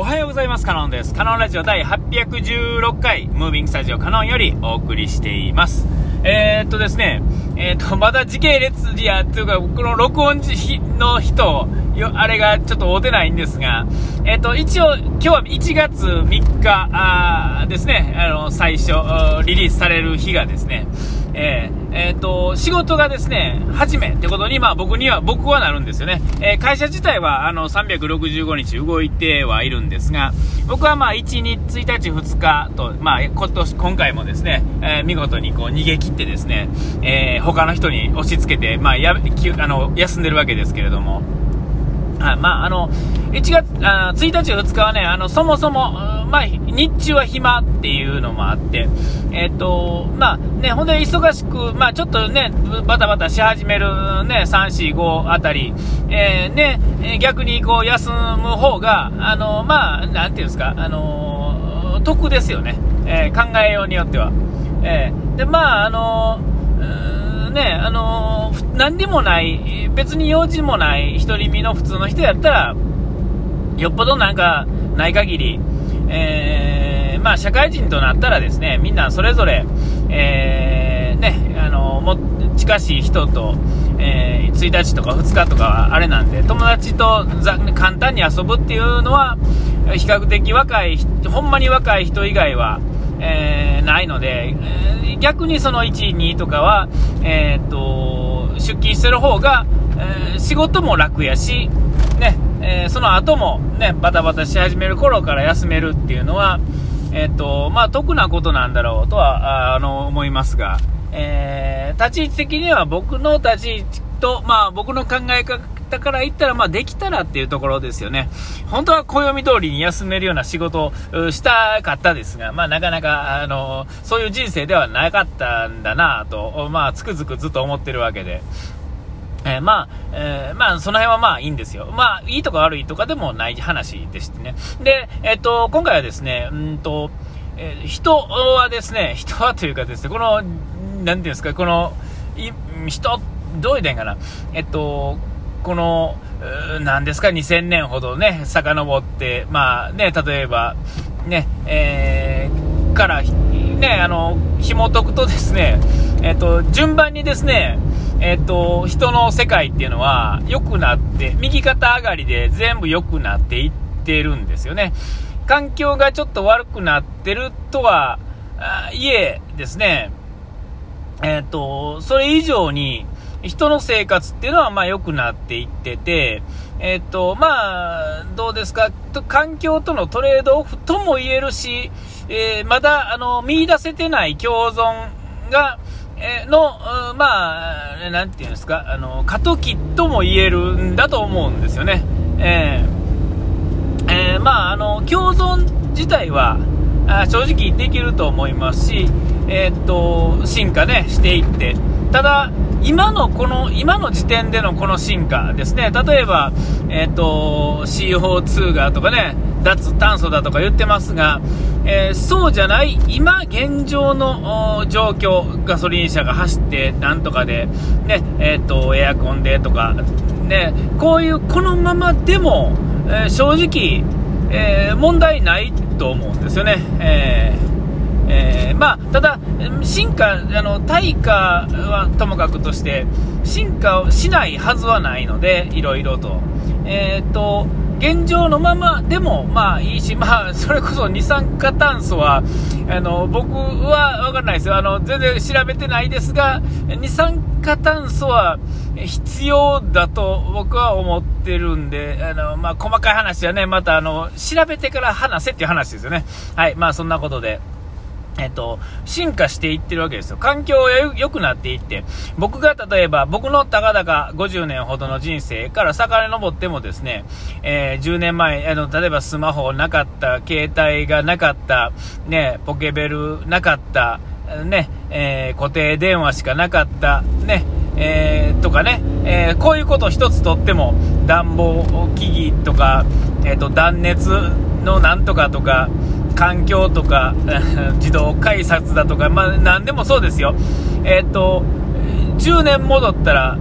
おはようございます。カノンです。カノンラジオ第816回、ムービングスタジオカノンよりお送りしています。えー、っとですね、えー、っと、まだ時系列や、というか、この録音の人、あれがちょっと合うてないんですが、えー、っと、一応、今日は1月3日あですね、あの、最初、リリースされる日がですね、えー、えー、と、仕事がですね、初めってことに、まあ僕には、僕はなるんですよね。えー、会社自体は、あの、365日動いてはいるんですが、僕はまあ1日、1日、2日と、まあ今年、今回もですね、えー、見事にこう逃げ切ってですね、え他の人に押し付けて、まあや、あの、休んでるわけですけれども、はい、まあ、あの、1月、あ1日、2日はね、あの、そもそも、まあ、日中は暇っていうのもあって、えっ、と、まあ、ね、ほんで忙しく、まあ、ちょっとね、バタバタし始めるね、3、4、5あたり、えー、ね、逆にこう、休む方が、あの、まあ、なんていうんですか、あの、得ですよね。えー、考えようによっては。えー、で、まあ、あの、ね、あの、何でもない、別に用事もない独り身の普通の人やったら、よっぽどなんかない限り、えー、まあ社会人となったらですね、みんなそれぞれ、えー、ね、あのも近しい人と、えー、1日とか2日とかあれなんで、友達と簡単に遊ぶっていうのは、比較的若い、ほんまに若い人以外は、えー、ないので、逆にその1、2とかは、えー、っと、出勤してる方が、えー、仕事も楽やし、ね、えー、その後もね、バタバタし始める頃から休めるっていうのは、えっと、まあ、得なことなんだろうとは、あの、思いますが、えー、立ち位置的には僕の立ち位置と、まあ、僕の考え方から言ったら、まあ、できたらっていうところですよね。本当は暦通りに休めるような仕事をしたかったですが、まあ、なかなか、あの、そういう人生ではなかったんだなと、まあ、つくづくずっと思ってるわけで。えー、まあ、えー、まあ、その辺はまあいいんですよ。まあ、いいとか悪いとかでもない話でしてね。で、えっ、と、今回はですね、うんと、えー、人はですね、人はというかですね、この、なんていうんですか、この、い人、どう言うたんかな、えっと、この、何ですか、2000年ほどね、遡って、まあね、例えば、ね、えー、から、ね、あの、紐解くとですね、えっ、ー、と、順番にですね、えっ、と、人の世界っていうのは良くなって、右肩上がりで全部良くなっていってるんですよね。環境がちょっと悪くなってるとは、いえですね、えっ、と、それ以上に、人の生活っていうのはまあ良くなっていってて、えっと、まあ、どうですか、環境とのトレードオフとも言えるし、えー、まだ、あの、見出せてない共存が、の、まあ、なんていうんですか、あの、過渡期とも言えるんだと思うんですよね。えー、えー、まあ、あの、共存自体は、あ正直できると思いますし、えー、っと、進化ね、していって、ただ、今のこの、今の時点でのこの進化ですね、例えば、えっ、と、CO2 がとかね、脱炭素だとか言ってますが、えー、そうじゃない、今現状の状況、ガソリン車が走ってなんとかで、ね、えっ、ー、と、エアコンでとか、ね、こういうこのままでも、えー、正直、え問題ないと思うんですよね。えーえー、まあ、ただ、進化、あの対価はともかくとして、進化をしないはずはないので、いろいろと。えー、っと、現状のままでもまあいいし、まあ、それこそ二酸化炭素は、あの僕は分からないですよあの、全然調べてないですが、二酸化炭素は必要だと僕は思ってるんで、あのまあ、細かい話はね、またあの調べてから話せっていう話ですよね。はい、まあそんなことで。えっと、進化していってるわけですよ。環境が良くなっていって、僕が例えば、僕のたかだか50年ほどの人生から遡ってもですね、えー、10年前、あの、例えばスマホなかった、携帯がなかった、ね、ポケベルなかった、ね、えー、固定電話しかなかった、ね、えー、とかね、えこういうこと一つとっても、暖房機器とか、えっ、と、断熱のなんとかとか、環境とか、自動改札だとか、まあ、何でもそうですよ。えっ、と、10年戻ったら、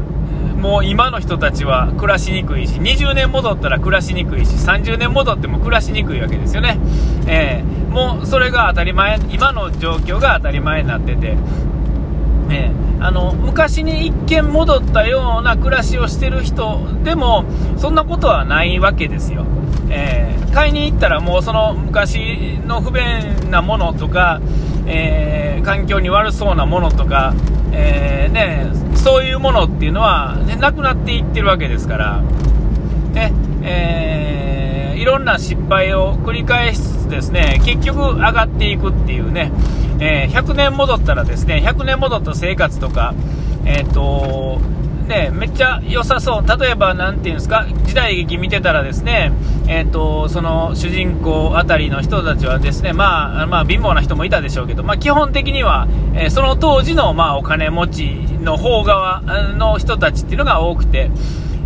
もう今の人たちは暮らしにくいし、20年戻ったら暮らしにくいし、30年戻っても暮らしにくいわけですよね。えー、もうそれが当たり前、今の状況が当たり前になってて、えー、あの昔に一見戻ったような暮らしをしてる人でもそんなことはないわけですよ、えー、買いに行ったらもうその昔の不便なものとか、えー、環境に悪そうなものとか、えね、そういうものっていうのは、ね、なくなっていってるわけですから、ねえいろんな失敗を繰り返しつつですね結局上がっていくっていうねえ、100年戻ったらですね、100年戻った生活とか、えっ、ー、とね、めっちゃ良さそう。例えば、なんていうんですか、時代劇見てたらですね、え、ー、と、その主人公あたりの人たちはですね、まあ、まあ、貧乏な人もいたでしょうけど、まあ、基本的には、えー、その当時の、まあ、お金持ちの方側の人たちっていうのが多くて、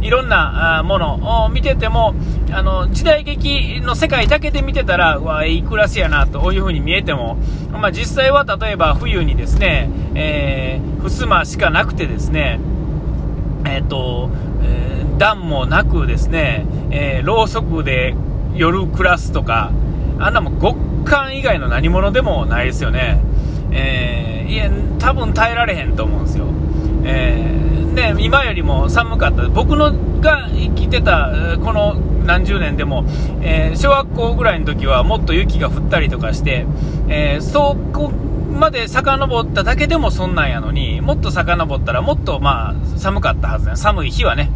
いろんなものを見てても、あの、時代劇の世界だけで見てたら、うわ、いい暮らしやな、という風に見えても、まあ、実際は例えば冬にですね、えー、襖しかなくてですね、えっ、ー、と、えー、暖もなくですね、えー、ろうそくで夜暮らすとか、あんなも極寒以外の何者でもないですよね。えー、いや、多分耐えられへんと思うんですよ。えーね、今よりも寒かった、僕のが生きてたこの何十年でも、えー、小学校ぐらいの時はもっと雪が降ったりとかして、えー、そこまで遡っただけでもそんなんやのに、もっと遡ったらもっとまあ寒かったはずね、寒い日はね、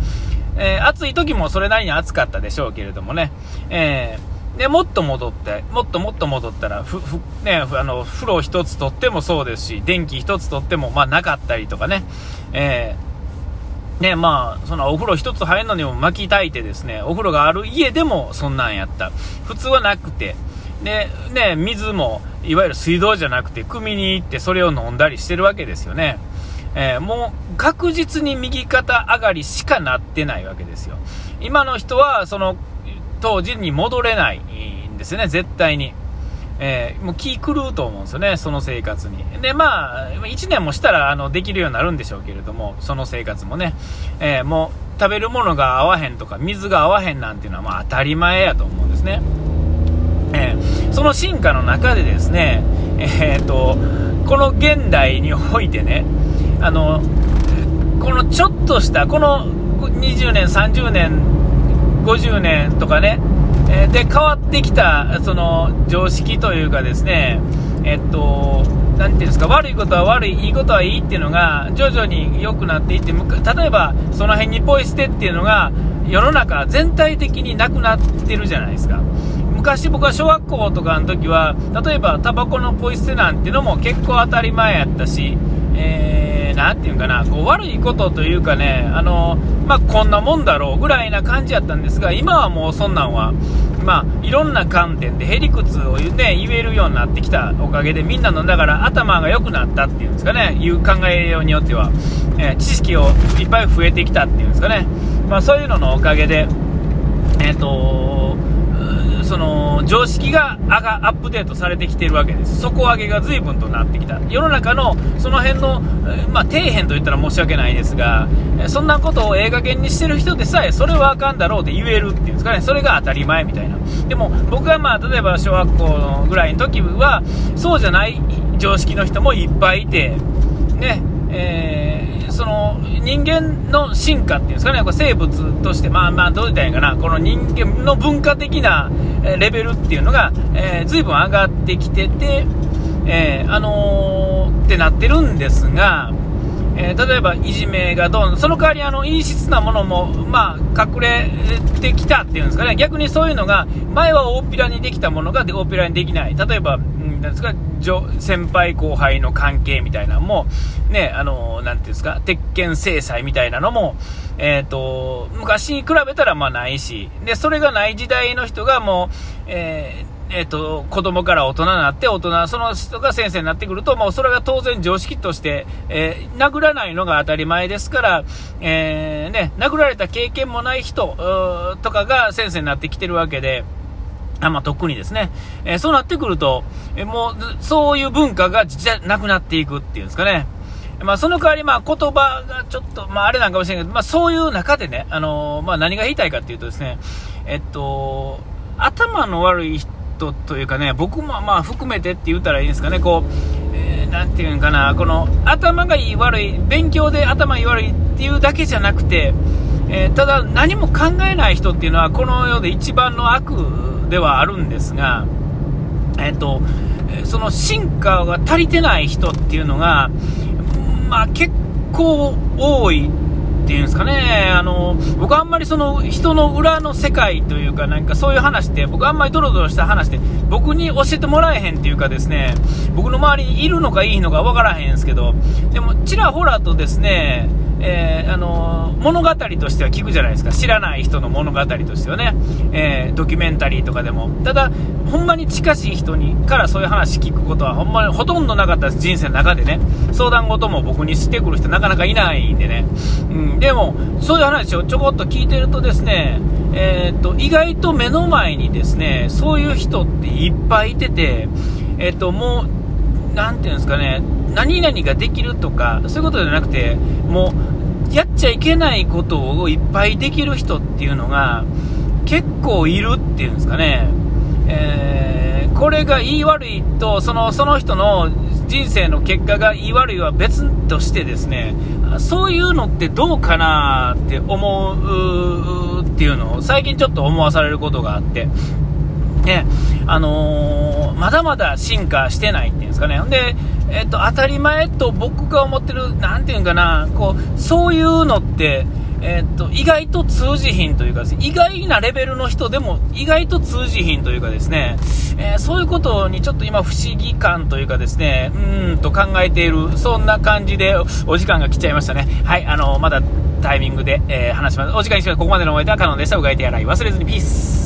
えー、暑い時もそれなりに暑かったでしょうけれどもね、えー、でもっと戻って、もっともっと戻ったら、ふふね、あの風呂一つとってもそうですし、電気一つとってもまあなかったりとかね、えーね、まあ、そのお風呂一つ入るのにも巻き炊いてですね、お風呂がある家でもそんなんやった。普通はなくて、で、ね、水も、いわゆる水道じゃなくて、汲みに行ってそれを飲んだりしてるわけですよね。えー、もう確実に右肩上がりしかなってないわけですよ。今の人は、その、当時に戻れないんですね、絶対に。えー、もう気狂うと思うんですよね、その生活に。で、まあ、1年もしたらあのできるようになるんでしょうけれども、その生活もね、えー、もう食べるものが合わへんとか、水が合わへんなんていうのはまあ当たり前やと思うんですね。え、その進化の中でですね、えーと、この現代においてね、あの、このちょっとした、この20年、30年、50年とかね、えで、変わってきた、その、常識というかですね、えっと、なんていうんですか、悪いことは悪い、いいことはいいっていうのが、徐々に良くなっていって、例えば、その辺にポイ捨てっていうのが、世の中全体的になくなってるじゃないですか。昔僕は小学校とかの時は、例えばタバコのポイ捨てなんていうのも結構当たり前やったし、えー、なんていうかな、こう悪いことというかね、あの、まあ、こんなもんだろうぐらいな感じやったんですが、今はもうそんなんは、まあ、いろんな観点でへりくつを、ね、言えるようになってきたおかげで、みんなの、だから頭が良くなったっていうんですかね、いう考えようによっては、えー、知識をいっぱい増えてきたっていうんですかね、まあ、そういうののおかげで、えっ、ー、とその常識がアップデートされてきてるわけです、底上げが随分となってきた、世の中のその辺の、まあ、底辺と言ったら申し訳ないですが、そんなことを映画犬にしてる人でさえ、それはあかんだろうって言えるっていうんですかね、それが当たり前みたいな、でも僕がまあ例えば小学校ぐらいの時は、そうじゃない常識の人もいっぱいいて、ね、えーその人間の進化っていうんですかね、これ生物として、まあまあ、どう言ったらいいかな、この人間の文化的なレベルっていうのが、えー、随分上がってきてて、えー、あのー、ってなってるんですが、えー、例えばいじめがどうその代わりあの陰湿なものも、まあ、隠れてきたっていうんですかね、逆にそういうのが、前は大っぴらにできたものが大っぴらにできない。例えば、うんなんですか、先輩後輩の関係みたいなのも、ね、あの、なんていうんですか、鉄拳制裁みたいなのも、えっ、ー、と、昔に比べたらまあないし、で、それがない時代の人がもう、えーえっ、ー、と、子供から大人になって、大人、その人が先生になってくると、もうそれが当然常識として、えー、殴らないのが当たり前ですから、えー、ね、殴られた経験もない人、とかが先生になってきてるわけで、あまあ、とっくにですね、えー、そうなってくると、え、もう、そういう文化がじゃなくなっていくっていうんですかね。まあ、その代わり、まあ、言葉がちょっと、まあ、あれなんかもしれないけど、まあ、そういう中でね、あのまあ、何が言いたいかっていうとですね、えっと、頭の悪い人というかね、僕もまあ含めてって言ったらいいんですかね、こう、えー、ていうんかな、この頭がいい悪い、勉強で頭いい悪いっていうだけじゃなくて、えー、ただ何も考えない人っていうのはこの世で一番の悪ではあるんですが、えっと、その進化が足りてない人っていうのが、まあ、結構多いっていうんですかね、あの僕、あんまりその人の裏の世界というか、なんかそういう話って、僕、あんまりドロドロした話って、僕に教えてもらえへんっていうか、ですね。僕の周りにいるのかいいのか分からへんですけど、でも、ちらほらとですね、えー、あの物語としては聞くじゃないですか、知らない人の物語としてはね、えー、ドキュメンタリーとかでも、ただ、ほんまに近しい人にからそういう話聞くことは、ほんまにほとんどなかったです、人生の中でね、相談事も僕にしてくる人、なかなかいないんでね、うん、でも、そういう話をちょこっと聞いてると、ですね、えー、っと意外と目の前にですねそういう人っていっぱいいてて、えー、っともう、なんていうんですかね、何々ができるとか、そういうことじゃなくて、もう、やっちゃいけないことをいっぱいできる人っていうのが、結構いるっていうんですかね。えー、これが言い悪いと、その、その人の人生の結果が言い悪いは別としてですね、そういうのってどうかなって思うっていうのを最近ちょっと思わされることがあって、ね、あのー、まだまだ進化してないっていうんですかね。で、えっと、当たり前と僕が思ってる、なんていうんかな、こう、そういうのって、えっと、意外と通じひんというか意外なレベルの人でも意外と通じひんというかですね、えー、そういうことにちょっと今不思議感というかですね、うーんと考えている、そんな感じでお時間が来ちゃいましたね。はい、あの、まだタイミングで、えー、話します。お時間にしてここまでのお相手はカノンでした。うがいてやらい忘れずにピース。